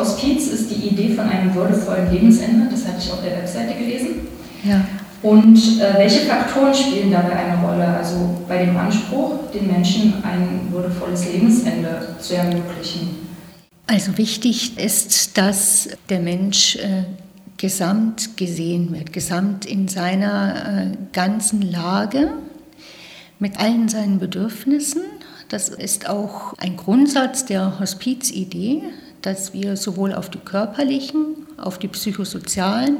Hospiz ist die Idee von einem würdevollen Lebensende, das hatte ich auf der Webseite gelesen. Ja. Und äh, welche Faktoren spielen dabei eine Rolle? Also bei dem Anspruch, den Menschen ein würdevolles Lebensende zu ermöglichen? Also wichtig ist, dass der Mensch äh, gesamt gesehen wird, gesamt in seiner äh, ganzen Lage, mit allen seinen Bedürfnissen. Das ist auch ein Grundsatz der Hospizidee, dass wir sowohl auf die körperlichen, auf die psychosozialen,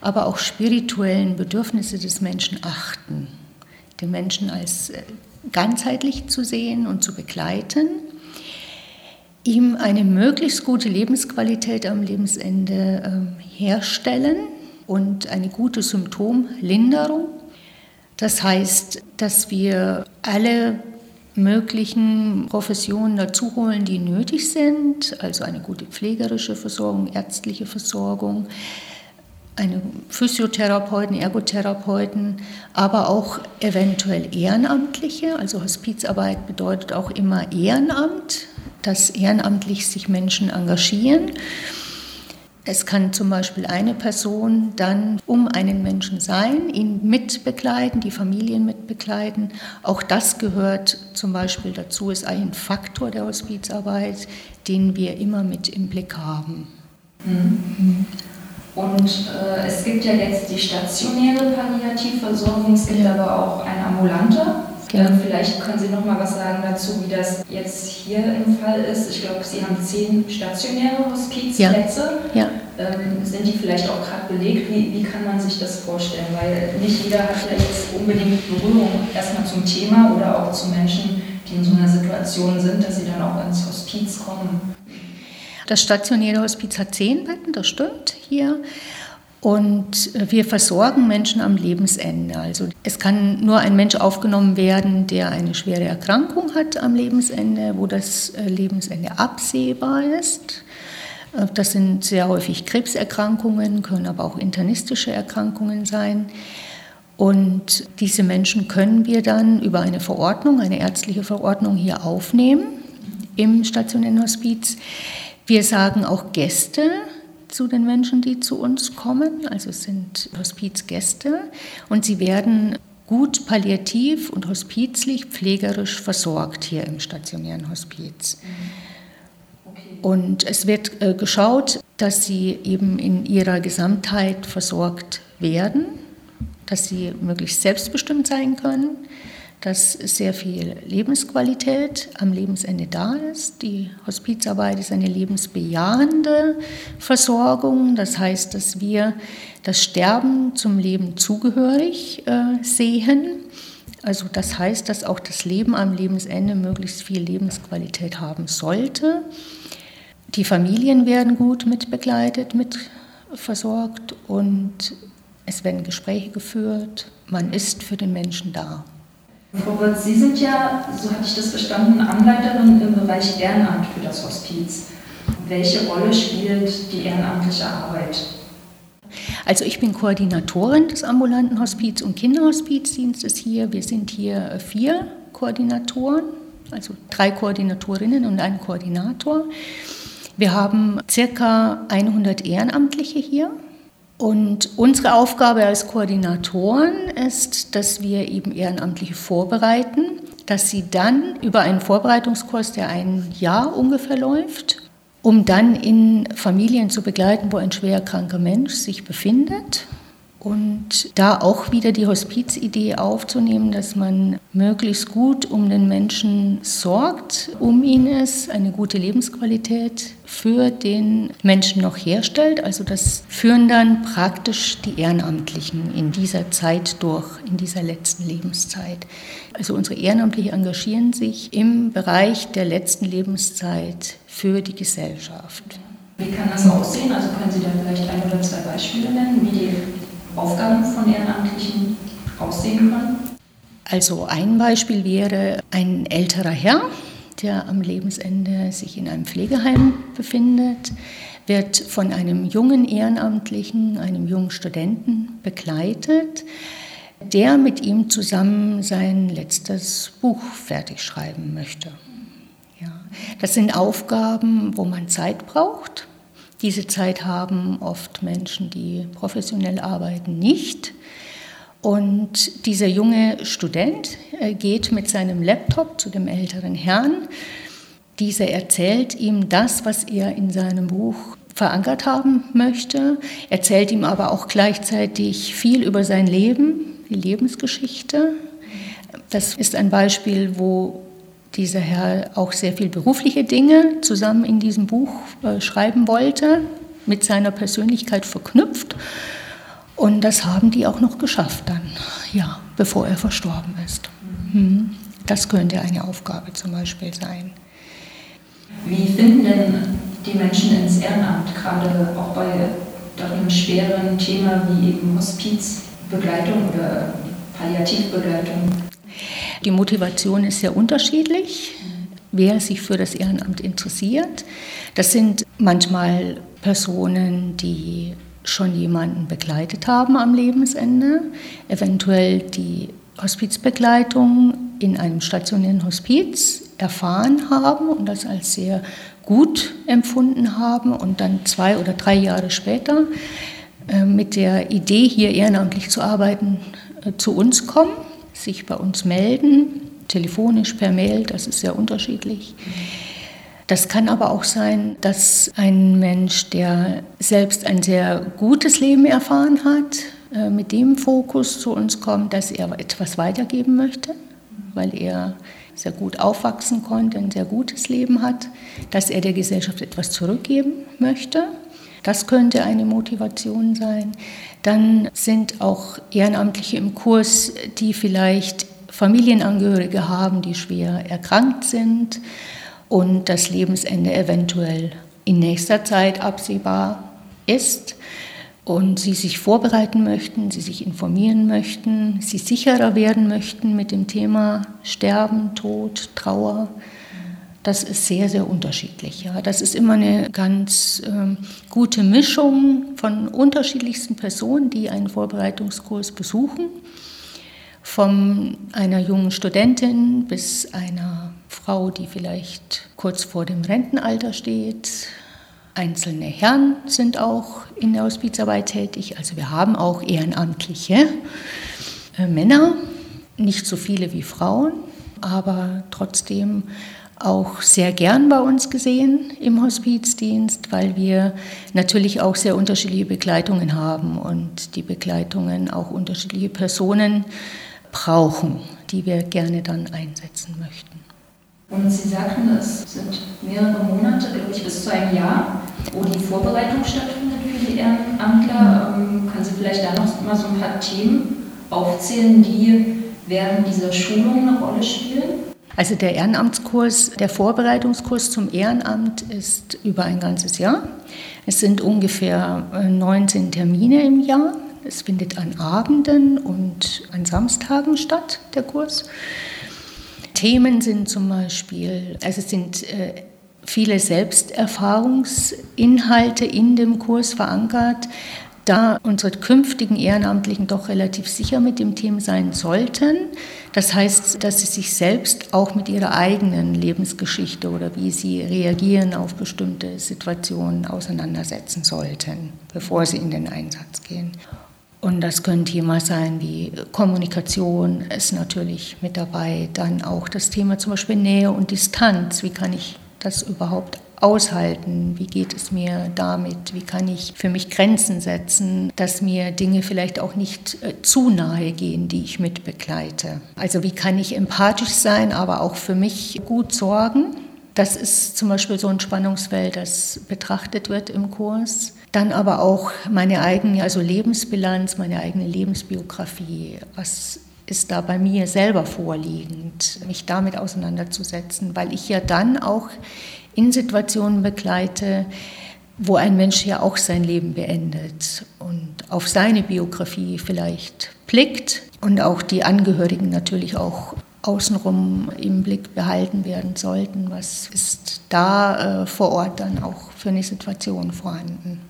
aber auch spirituellen Bedürfnisse des Menschen achten. Den Menschen als äh, ganzheitlich zu sehen und zu begleiten, ihm eine möglichst gute Lebensqualität am Lebensende äh, herstellen und eine gute Symptomlinderung. Das heißt, dass wir alle möglichen Professionen dazu holen, die nötig sind, also eine gute pflegerische Versorgung, ärztliche Versorgung, eine Physiotherapeuten, Ergotherapeuten, aber auch eventuell Ehrenamtliche. Also Hospizarbeit bedeutet auch immer Ehrenamt, dass ehrenamtlich sich Menschen engagieren. Es kann zum Beispiel eine Person dann um einen Menschen sein, ihn mitbegleiten, die Familien mitbegleiten. Auch das gehört zum Beispiel dazu, ist ein Faktor der Hospizarbeit, den wir immer mit im Blick haben. Mhm. Und äh, es gibt ja jetzt die stationäre Palliativversorgung, es gibt aber auch eine ambulante. Ähm, vielleicht können Sie noch mal was sagen dazu, wie das jetzt hier im Fall ist. Ich glaube, Sie haben zehn stationäre Hospizplätze. Ja. ja. Ähm, sind die vielleicht auch gerade belegt? Wie, wie kann man sich das vorstellen? Weil nicht jeder hat ja jetzt unbedingt Berührung erstmal zum Thema oder auch zu Menschen, die in so einer Situation sind, dass sie dann auch ins Hospiz kommen. Das stationäre Hospiz hat zehn Betten, das stimmt hier. Und wir versorgen Menschen am Lebensende. Also es kann nur ein Mensch aufgenommen werden, der eine schwere Erkrankung hat am Lebensende, wo das äh, Lebensende absehbar ist. Äh, das sind sehr häufig Krebserkrankungen, können aber auch internistische Erkrankungen sein. Und diese Menschen können wir dann über eine Verordnung, eine ärztliche Verordnung hier aufnehmen im stationären Hospiz. Wir sagen auch Gäste zu den Menschen, die zu uns kommen. Also es sind Hospizgäste und sie werden gut palliativ und hospizlich, pflegerisch versorgt hier im stationären Hospiz. Und es wird äh, geschaut, dass sie eben in ihrer Gesamtheit versorgt werden, dass sie möglichst selbstbestimmt sein können, dass sehr viel Lebensqualität am Lebensende da ist. Die Hospizarbeit ist eine lebensbejahende Versorgung. Das heißt, dass wir das Sterben zum Leben zugehörig äh, sehen. Also das heißt, dass auch das Leben am Lebensende möglichst viel Lebensqualität haben sollte. Die Familien werden gut mitbegleitet, mitversorgt und es werden Gespräche geführt. Man ist für den Menschen da. Frau Wirtz, Sie sind ja, so hatte ich das verstanden, Anleiterin im Bereich Ehrenamt für das Hospiz. Welche Rolle spielt die ehrenamtliche Arbeit? Also ich bin Koordinatorin des ambulanten Hospiz- und Kinderhospizdienstes hier. Wir sind hier vier Koordinatoren, also drei Koordinatorinnen und ein Koordinator. Wir haben circa 100 Ehrenamtliche hier und unsere Aufgabe als Koordinatoren ist, dass wir eben Ehrenamtliche vorbereiten, dass sie dann über einen Vorbereitungskurs, der ein Jahr ungefähr läuft, um dann in Familien zu begleiten, wo ein schwerkranker Mensch sich befindet und da auch wieder die Hospizidee aufzunehmen, dass man möglichst gut um den Menschen sorgt, um ihn ist, eine gute Lebensqualität für den Menschen noch herstellt. Also das führen dann praktisch die Ehrenamtlichen in dieser Zeit durch, in dieser letzten Lebenszeit. Also unsere Ehrenamtlichen engagieren sich im Bereich der letzten Lebenszeit für die Gesellschaft. Wie kann das aussehen? Also können Sie da vielleicht ein oder zwei Beispiele nennen, wie die Aufgaben von Ehrenamtlichen aussehen können? Also ein Beispiel wäre ein älterer Herr, der am Lebensende sich in einem Pflegeheim befindet, wird von einem jungen Ehrenamtlichen, einem jungen Studenten begleitet, der mit ihm zusammen sein letztes Buch fertig schreiben möchte. Ja. Das sind Aufgaben, wo man Zeit braucht Diese Zeit haben oft Menschen, die professionell arbeiten, nicht. Und dieser junge Student äh, geht mit seinem Laptop zu dem älteren Herrn. Dieser erzählt ihm das, was er in seinem Buch verankert haben möchte, erzählt ihm aber auch gleichzeitig viel über sein Leben, die Lebensgeschichte. Das ist ein Beispiel, wo dieser Herr auch sehr viel berufliche Dinge zusammen in diesem Buch äh, schreiben wollte, mit seiner Persönlichkeit verknüpft. Und das haben die auch noch geschafft dann, ja, bevor er verstorben ist. Mhm. Das könnte eine Aufgabe zum Beispiel sein. Wie finden denn die Menschen ins Ehrenamt, gerade auch bei einem schweren Thema wie eben Hospizbegleitung oder Palliativbegleitung? Die Motivation ist sehr unterschiedlich, wer sich für das Ehrenamt interessiert. Das sind manchmal Personen, die schon jemanden begleitet haben am Lebensende, eventuell die Hospizbegleitung in einem stationären Hospiz erfahren haben und das als sehr gut empfunden haben und dann zwei oder drei Jahre später äh, mit der Idee, hier ehrenamtlich zu arbeiten, äh, zu uns kommen, sich bei uns melden, telefonisch, per Mail, das ist sehr unterschiedlich. Das kann aber auch sein, dass ein Mensch, der selbst ein sehr gutes Leben erfahren hat, äh, mit dem Fokus zu uns kommt, dass er etwas weitergeben möchte, weil er sehr gut aufwachsen konnte, ein sehr gutes Leben hat, dass er der Gesellschaft etwas zurückgeben möchte. Das könnte eine Motivation sein. Dann sind auch Ehrenamtliche im Kurs, die vielleicht Familienangehörige haben, die schwer erkrankt sind und das Lebensende eventuell in nächster Zeit absehbar ist und sie sich vorbereiten möchten, sie sich informieren möchten, sie sicherer werden möchten mit dem Thema Sterben, Tod, Trauer. Das ist sehr, sehr unterschiedlich. Ja. Das ist immer eine ganz ähm, gute Mischung von unterschiedlichsten Personen, die einen Vorbereitungskurs besuchen. Von einer jungen Studentin bis einer Frau, die vielleicht kurz vor dem Rentenalter steht, Einzelne Herren sind auch in der Hospizarbeit tätig. Also wir haben auch ehrenamtliche äh, Männer, nicht so viele wie Frauen, aber trotzdem auch sehr gern bei uns gesehen im Hospizdienst, weil wir natürlich auch sehr unterschiedliche Begleitungen haben und die Begleitungen auch unterschiedliche Personen brauchen, die wir gerne dann einsetzen möchten. Und Sie sagten, es sind mehrere Monate, glaube ich, bis zu einem Jahr, wo die Vorbereitung stattfindet für die Ehrenamtler. Ähm, können Sie vielleicht da noch mal so ein paar Themen aufzählen, die während dieser Schulung eine Rolle spielen? Also der Ehrenamtskurs, der Vorbereitungskurs zum Ehrenamt ist über ein ganzes Jahr. Es sind ungefähr 19 äh, Termine im Jahr. Es findet an Abenden und an Samstagen statt, der Kurs. Themen sind zum Beispiel, also es sind äh, viele Selbsterfahrungsinhalte in dem Kurs verankert, da unsere künftigen Ehrenamtlichen doch relativ sicher mit dem Thema sein sollten. Das heißt, dass sie sich selbst auch mit ihrer eigenen Lebensgeschichte oder wie sie reagieren auf bestimmte Situationen auseinandersetzen sollten, bevor sie in den Einsatz gehen. Und das können Themen sein wie Kommunikation ist natürlich mit dabei, dann auch das Thema zum Beispiel Nähe und Distanz. Wie kann ich das überhaupt aushalten? Wie geht es mir damit? Wie kann ich für mich Grenzen setzen, dass mir Dinge vielleicht auch nicht äh, zu nahe gehen, die ich mitbegleite? Also wie kann ich empathisch sein, aber auch für mich gut sorgen? Das ist zum Beispiel so ein Spannungsfeld, das betrachtet wird im Kurs. Dann aber auch meine eigene, also Lebensbilanz, meine eigene Lebensbiografie. Was ist da bei mir selber vorliegend, mich damit auseinanderzusetzen, weil ich ja dann auch in Situationen begleite, wo ein Mensch ja auch sein Leben beendet und auf seine Biografie vielleicht blickt und auch die Angehörigen natürlich auch außenrum im Blick behalten werden sollten. Was ist da äh, vor Ort dann auch für eine Situation vorhanden?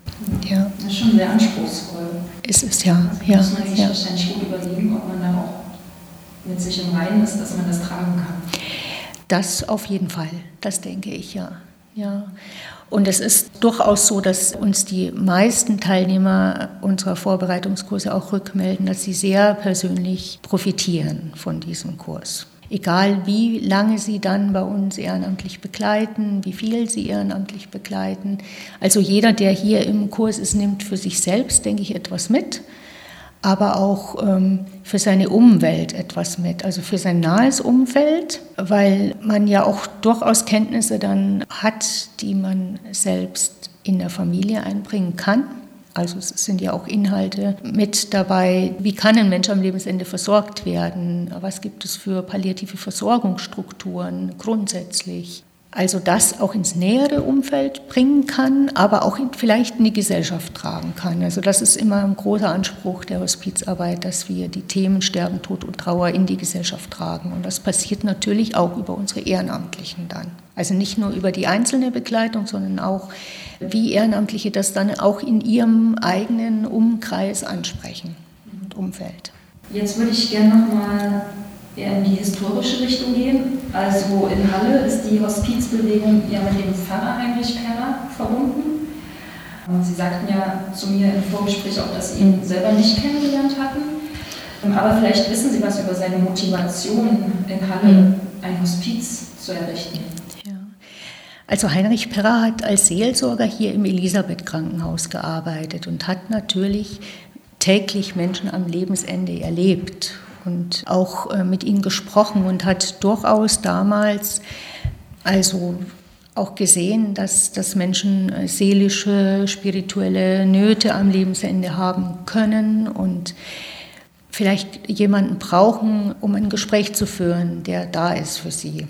Ja. Das ist schon sehr anspruchsvoll. Ist es ja. Also ja. Muss man sich ja. wahrscheinlich gut überlegen, ob man da auch mit sich im Reinen ist, dass man das tragen kann. Das auf jeden Fall, das denke ich ja. Ja, und es ist durchaus so, dass uns die meisten Teilnehmer unserer Vorbereitungskurse auch rückmelden, dass sie sehr persönlich profitieren von diesem Kurs. Egal wie lange sie dann bei uns ehrenamtlich begleiten, wie viel sie ehrenamtlich begleiten. Also jeder, der hier im Kurs ist, nimmt für sich selbst, denke ich, etwas mit aber auch ähm, für seine Umwelt etwas mit, also für sein nahes Umfeld, weil man ja auch durchaus Kenntnisse dann hat, die man selbst in der Familie einbringen kann. Also es sind ja auch Inhalte mit dabei, wie kann ein Mensch am Lebensende versorgt werden, was gibt es für palliative Versorgungsstrukturen grundsätzlich also das auch ins nähere Umfeld bringen kann, aber auch vielleicht in die Gesellschaft tragen kann. Also das ist immer ein großer Anspruch der Hospizarbeit, dass wir die Themen Sterben, Tod und Trauer in die Gesellschaft tragen. Und das passiert natürlich auch über unsere Ehrenamtlichen dann. Also nicht nur über die einzelne Begleitung, sondern auch, wie Ehrenamtliche das dann auch in ihrem eigenen Umkreis ansprechen und Umfeld. Jetzt würde ich gerne noch mal eher in die historische Richtung gehen. Also in Halle ist die Hospizbewegung ja mit dem Pfarrer Heinrich Perrer verbunden. Sie sagten ja zu mir im Vorgespräch auch, dass Sie ihn selber nicht kennengelernt hatten. Aber vielleicht wissen Sie was über seine Motivation, in Halle ein Hospiz zu errichten. Also Heinrich Perrer hat als Seelsorger hier im Elisabeth-Krankenhaus gearbeitet und hat natürlich täglich Menschen am Lebensende erlebt und auch äh, mit ihnen gesprochen und hat durchaus damals also auch gesehen, dass, dass Menschen äh, seelische, spirituelle Nöte am Lebensende haben können und vielleicht jemanden brauchen, um ein Gespräch zu führen, der da ist für sie.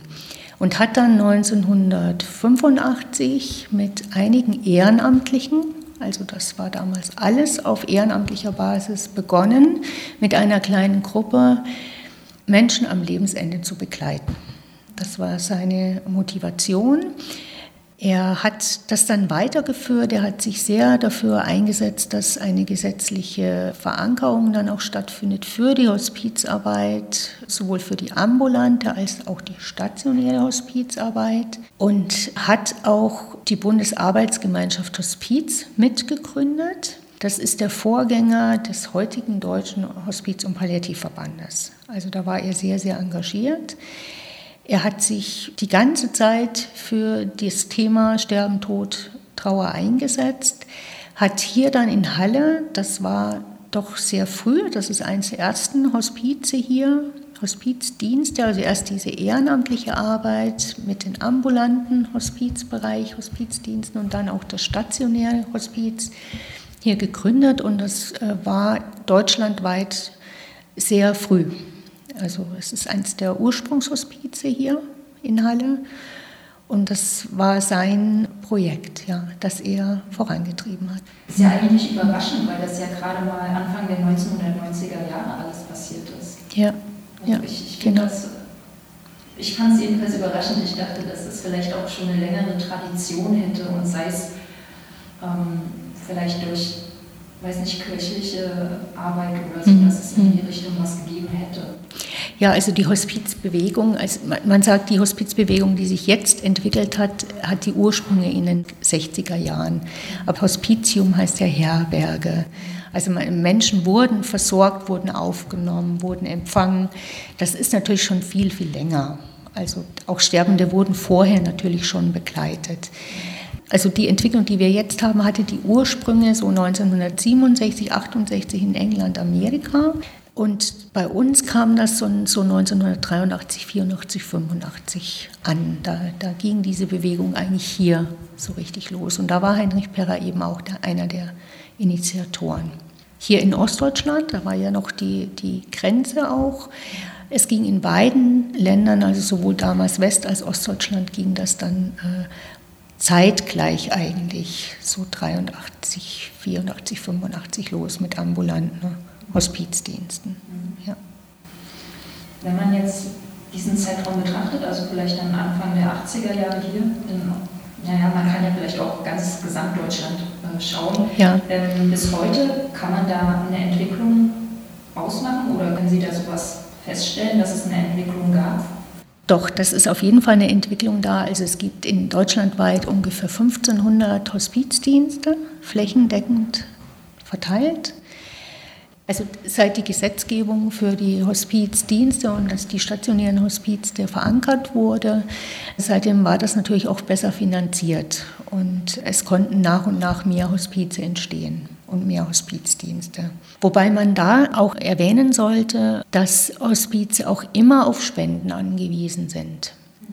Und hat dann 1985 mit einigen Ehrenamtlichen also das war damals alles auf ehrenamtlicher Basis begonnen, mit einer kleinen Gruppe Menschen am Lebensende zu begleiten. Das war seine Motivation. Er hat das dann weitergeführt. Er hat sich sehr dafür eingesetzt, dass eine gesetzliche Verankerung dann auch stattfindet für die Hospizarbeit, sowohl für die ambulante als auch die stationäre Hospizarbeit. Und hat auch die Bundesarbeitsgemeinschaft Hospiz mitgegründet. Das ist der Vorgänger des heutigen Deutschen Hospiz- und Palliativverbandes. Also da war er sehr, sehr engagiert. Er hat sich die ganze Zeit für das Thema Sterben, Tod, Trauer eingesetzt, hat hier dann in Halle, das war doch sehr früh, das ist eines der ersten Hospize hier, Hospizdienste, also erst diese ehrenamtliche Arbeit mit den ambulanten Hospizbereich, Hospizdiensten und dann auch das stationäre Hospiz hier gegründet und das äh, war deutschlandweit sehr früh. Also es ist eines der Ursprungshospize hier in Halle. Und das war sein Projekt, ja, das er vorangetrieben hat. Ist ja eigentlich überraschend, weil das ja gerade mal Anfang der 1990er Jahre alles passiert ist. Ja, ja ich, ich genau. Das, ich fand es jedenfalls überraschend. Ich dachte, dass es vielleicht auch schon eine längere Tradition hätte und sei es ähm, vielleicht durch weiß nicht, kirchliche Arbeit oder so, mhm. dass es in die mhm. Richtung was gegeben hätte. Ja, also die Hospizbewegung, also man sagt, die Hospizbewegung, die sich jetzt entwickelt hat, hat die Ursprünge in den 60er Jahren. Aber Hospitium heißt ja Herberge. Also Menschen wurden versorgt, wurden aufgenommen, wurden empfangen. Das ist natürlich schon viel, viel länger. Also auch Sterbende wurden vorher natürlich schon begleitet. Also die Entwicklung, die wir jetzt haben, hatte die Ursprünge so 1967, 68 in England, Amerika. Und bei uns kam das so, so 1983, 84, 85 an. Da, da, ging diese Bewegung eigentlich hier so richtig los. Und da war Heinrich Perrer eben auch der, einer der Initiatoren. Hier in Ostdeutschland, da war ja noch die, die Grenze auch. Es ging in beiden Ländern, also sowohl damals West- als Ostdeutschland, ging das dann äh, zeitgleich eigentlich, so 83, 84, 85 los mit ambulanten Hospizdiensten. Ja. Wenn man jetzt diesen Zeitraum betrachtet, also vielleicht dann Anfang der 80er Jahre hier, dann, naja, man kann ja vielleicht auch ganz Gesamtdeutschland schauen. Ja. Ähm, bis heute kann man da eine Entwicklung ausmachen oder können Sie da sowas feststellen, dass es eine Entwicklung gab? Doch, das ist auf jeden Fall eine Entwicklung da. Also es gibt in Deutschland weit ungefähr 1500 Hospizdienste, flächendeckend verteilt. Also seit die Gesetzgebung für die Hospizdienste und dass die stationären Hospizde verankert wurde, seitdem war das natürlich auch besser finanziert und es konnten nach und nach mehr Hospize entstehen und mehr Hospizdienste. Wobei man da auch erwähnen sollte, dass Hospize auch immer auf Spenden angewiesen sind.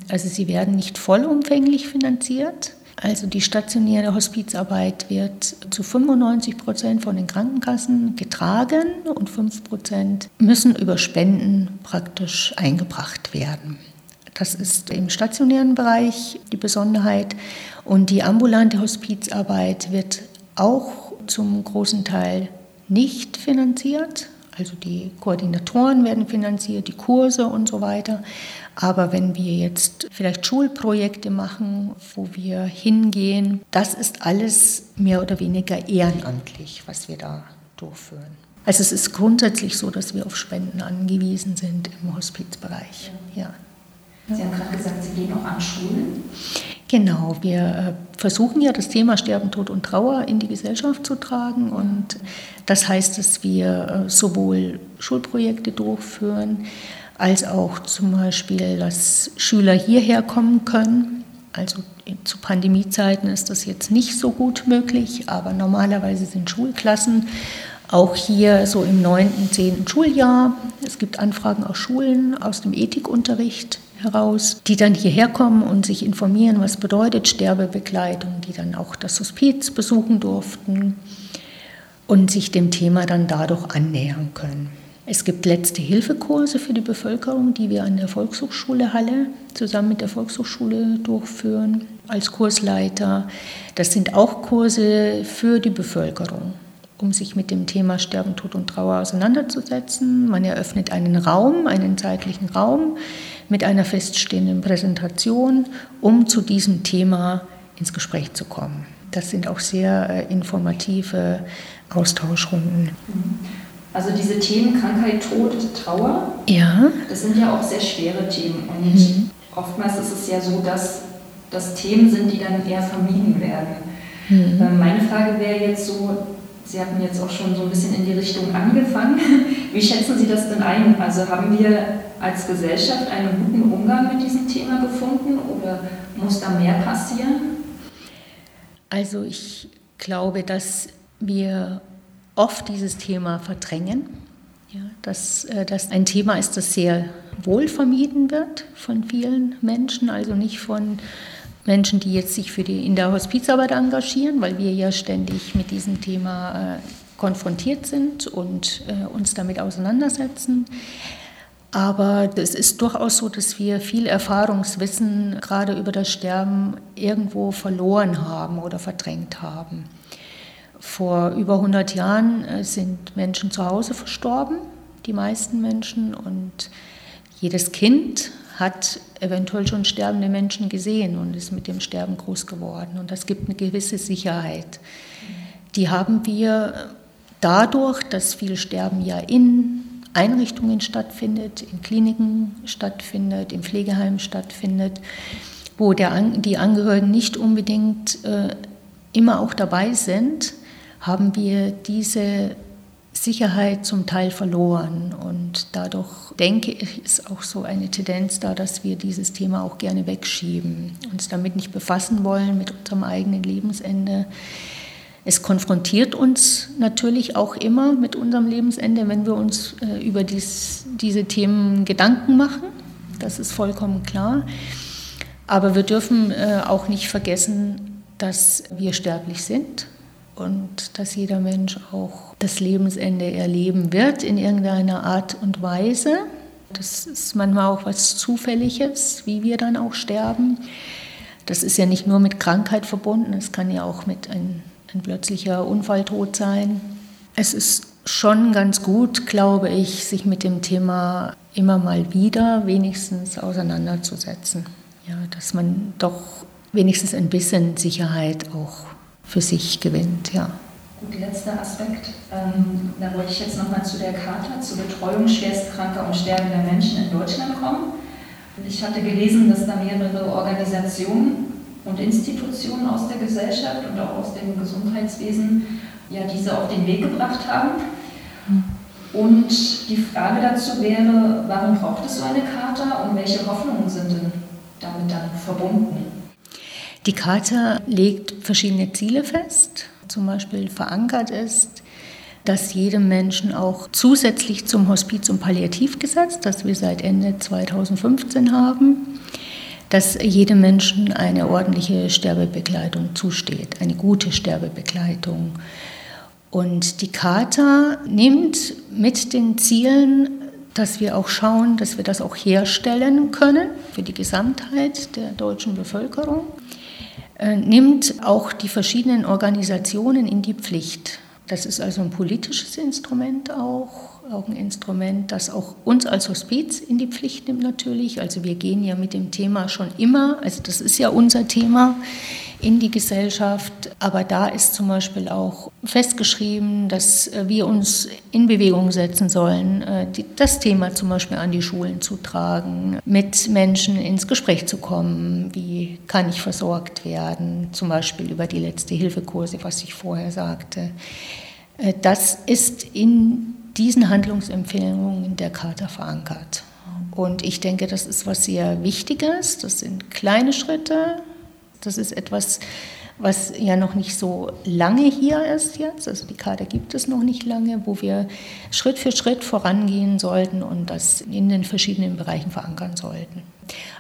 Also sie werden nicht vollumfänglich finanziert. Also die stationäre Hospizarbeit wird zu 95 Prozent von den Krankenkassen getragen und 5 Prozent müssen über Spenden praktisch eingebracht werden. Das ist im stationären Bereich die Besonderheit. Und die ambulante Hospizarbeit wird auch zum großen Teil nicht finanziert. Also die Koordinatoren werden finanziert, die Kurse und so weiter. Aber wenn wir jetzt vielleicht Schulprojekte machen, wo wir hingehen, das ist alles mehr oder weniger ehrenamtlich, was wir da durchführen. Also es ist grundsätzlich so, dass wir auf Spenden angewiesen sind im Hospizbereich. Ja. Sie haben gerade gesagt, Sie gehen auch an Schulen. Genau, wir äh, versuchen ja das Thema Sterben, Tod und Trauer in die Gesellschaft zu tragen. Und das heißt, dass wir äh, sowohl Schulprojekte durchführen, als auch zum Beispiel, dass Schüler hierher kommen können. Also zu Pandemiezeiten ist das jetzt nicht so gut möglich, aber normalerweise sind Schulklassen auch hier so im 9., 10. Schuljahr. Es gibt Anfragen aus Schulen, aus dem Ethikunterricht heraus, die dann hierher kommen und sich informieren, was bedeutet Sterbebegleitung, die dann auch das Hospiz besuchen durften und sich dem Thema dann dadurch annähern können. Es gibt letzte Hilfekurse für die Bevölkerung, die wir an der Volkshochschule Halle zusammen mit der Volkshochschule durchführen als Kursleiter. Das sind auch Kurse für die Bevölkerung, um sich mit dem Thema Sterben, Tod und Trauer auseinanderzusetzen. Man eröffnet einen Raum, einen zeitlichen Raum, mit einer feststehenden Präsentation, um zu diesem Thema ins Gespräch zu kommen. Das sind auch sehr äh, informative Austauschrunden. Also diese Themen Krankheit, Tod, Trauer, ja. das sind ja auch sehr schwere Themen. Und mhm. oftmals ist es ja so, dass das Themen sind, die dann eher vermieden werden. Mhm. Ähm, meine Frage wäre jetzt so, Sie hatten jetzt auch schon so ein bisschen in die Richtung angefangen. Wie schätzen Sie das denn ein? Also haben wir als Gesellschaft einen guten Umgang mit diesem Thema gefunden oder muss da mehr passieren? Also ich glaube, dass wir oft dieses Thema verdrängen. Ja, dass äh, das ein Thema ist, das sehr wohl vermieden wird von vielen Menschen, also nicht von Menschen, die jetzt sich für die, in der Hospizarbeit engagieren, weil wir ja ständig mit diesem Thema äh, konfrontiert sind und äh, uns damit auseinandersetzen. Aber es ist durchaus so, dass wir viel Erfahrungswissen gerade über das Sterben irgendwo verloren haben oder verdrängt haben. Vor über 100 Jahren äh, sind Menschen zu Hause verstorben, die meisten Menschen, und jedes Kind hat eventuell schon sterbende Menschen gesehen und ist mit dem Sterben groß geworden. Und das gibt eine gewisse Sicherheit. Die haben wir dadurch, dass viel Sterben ja in Einrichtungen stattfindet, in Kliniken stattfindet, im Pflegeheim stattfindet, wo der, die Angehörigen nicht unbedingt äh, immer auch dabei sind, haben wir diese Sicherheit zum Teil verloren. Und dadurch denke ich, ist auch so eine Tendenz da, dass wir dieses Thema auch gerne wegschieben, uns damit nicht befassen wollen mit unserem eigenen Lebensende. Es konfrontiert uns natürlich auch immer mit unserem Lebensende, wenn wir uns äh, über dies, diese Themen Gedanken machen. Das ist vollkommen klar. Aber wir dürfen äh, auch nicht vergessen, dass wir sterblich sind und dass jeder Mensch auch das Lebensende erleben wird in irgendeiner Art und Weise. Das ist manchmal auch was Zufälliges, wie wir dann auch sterben. Das ist ja nicht nur mit Krankheit verbunden, es kann ja auch mit ein, ein plötzlicher Unfalltod sein. Es ist schon ganz gut, glaube ich, sich mit dem Thema immer mal wieder wenigstens auseinanderzusetzen. Ja, dass man doch wenigstens ein bisschen Sicherheit auch für sich gewinnt. Ja. Gut, letzter Aspekt. Ähm, da wollte ich jetzt nochmal zu der Charta zur Betreuung schwerstkranker und sterbender Menschen in Deutschland kommen, Ich hatte gelesen, dass da mehrere Organisationen und Institutionen aus der Gesellschaft und auch aus dem Gesundheitswesen ja diese auf den Weg gebracht haben. Und die Frage dazu wäre, warum braucht es so eine Charta und welche Hoffnungen sind denn damit dann verbunden? Die Charta legt verschiedene Ziele fest. Zum Beispiel verankert ist, dass jedem Menschen auch zusätzlich zum Hospiz- und Palliativgesetz, das wir seit Ende 2015 haben, dass jedem Menschen eine ordentliche Sterbebegleitung zusteht, eine gute Sterbebegleitung. Und die Charta nimmt mit den Zielen, dass wir auch schauen, dass wir das auch herstellen können für die Gesamtheit der deutschen Bevölkerung, nimmt auch die verschiedenen Organisationen in die Pflicht. Das ist also ein politisches Instrument auch, auch ein Instrument, das auch uns als Hospiz in die Pflicht nimmt natürlich. Also wir gehen ja mit dem Thema schon immer, also das ist ja unser Thema in die Gesellschaft. Aber da ist zum Beispiel auch festgeschrieben, dass wir uns in Bewegung setzen sollen, äh, das Thema zum Beispiel an die Schulen zu tragen, mit Menschen ins Gespräch zu kommen. Wie kann ich versorgt werden? Zum Beispiel über die letzte Hilfekurse, was ich vorher sagte. Äh, das ist in diesen Handlungsempfehlungen der Charta verankert. Und ich denke, das ist was sehr Wichtiges. Das sind kleine Schritte. Das ist etwas, was ja noch nicht so lange hier ist jetzt. Also die Charta gibt es noch nicht lange, wo wir Schritt für Schritt vorangehen sollten und das in den verschiedenen Bereichen verankern sollten.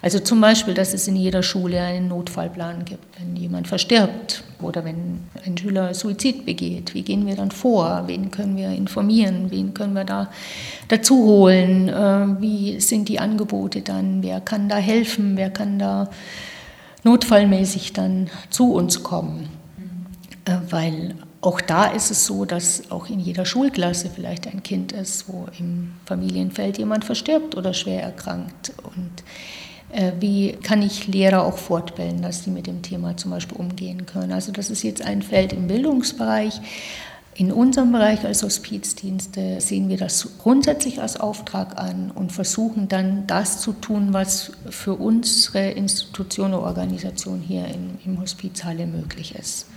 Also zum Beispiel, dass es in jeder Schule einen Notfallplan gibt, wenn jemand verstirbt oder wenn ein Schüler Suizid begeht. Wie gehen wir dann vor? Wen können wir informieren? Wen können wir da dazu holen? Äh, wie sind die Angebote dann? Wer kann da helfen? Wer kann da notfallmäßig dann zu uns kommen? Äh, weil auch da ist es so, dass auch in jeder Schulklasse vielleicht ein Kind ist, wo im Familienfeld jemand verstirbt oder schwer erkrankt. Und äh, wie kann ich Lehrer auch fortbilden, dass sie mit dem Thema zum Beispiel umgehen können. Also das ist jetzt ein Feld im Bildungsbereich. In unserem Bereich als Hospizdienste sehen wir das grundsätzlich als Auftrag an und versuchen dann das zu tun, was für unsere Institution oder Organisation hier im, im Hospizhalle möglich ist.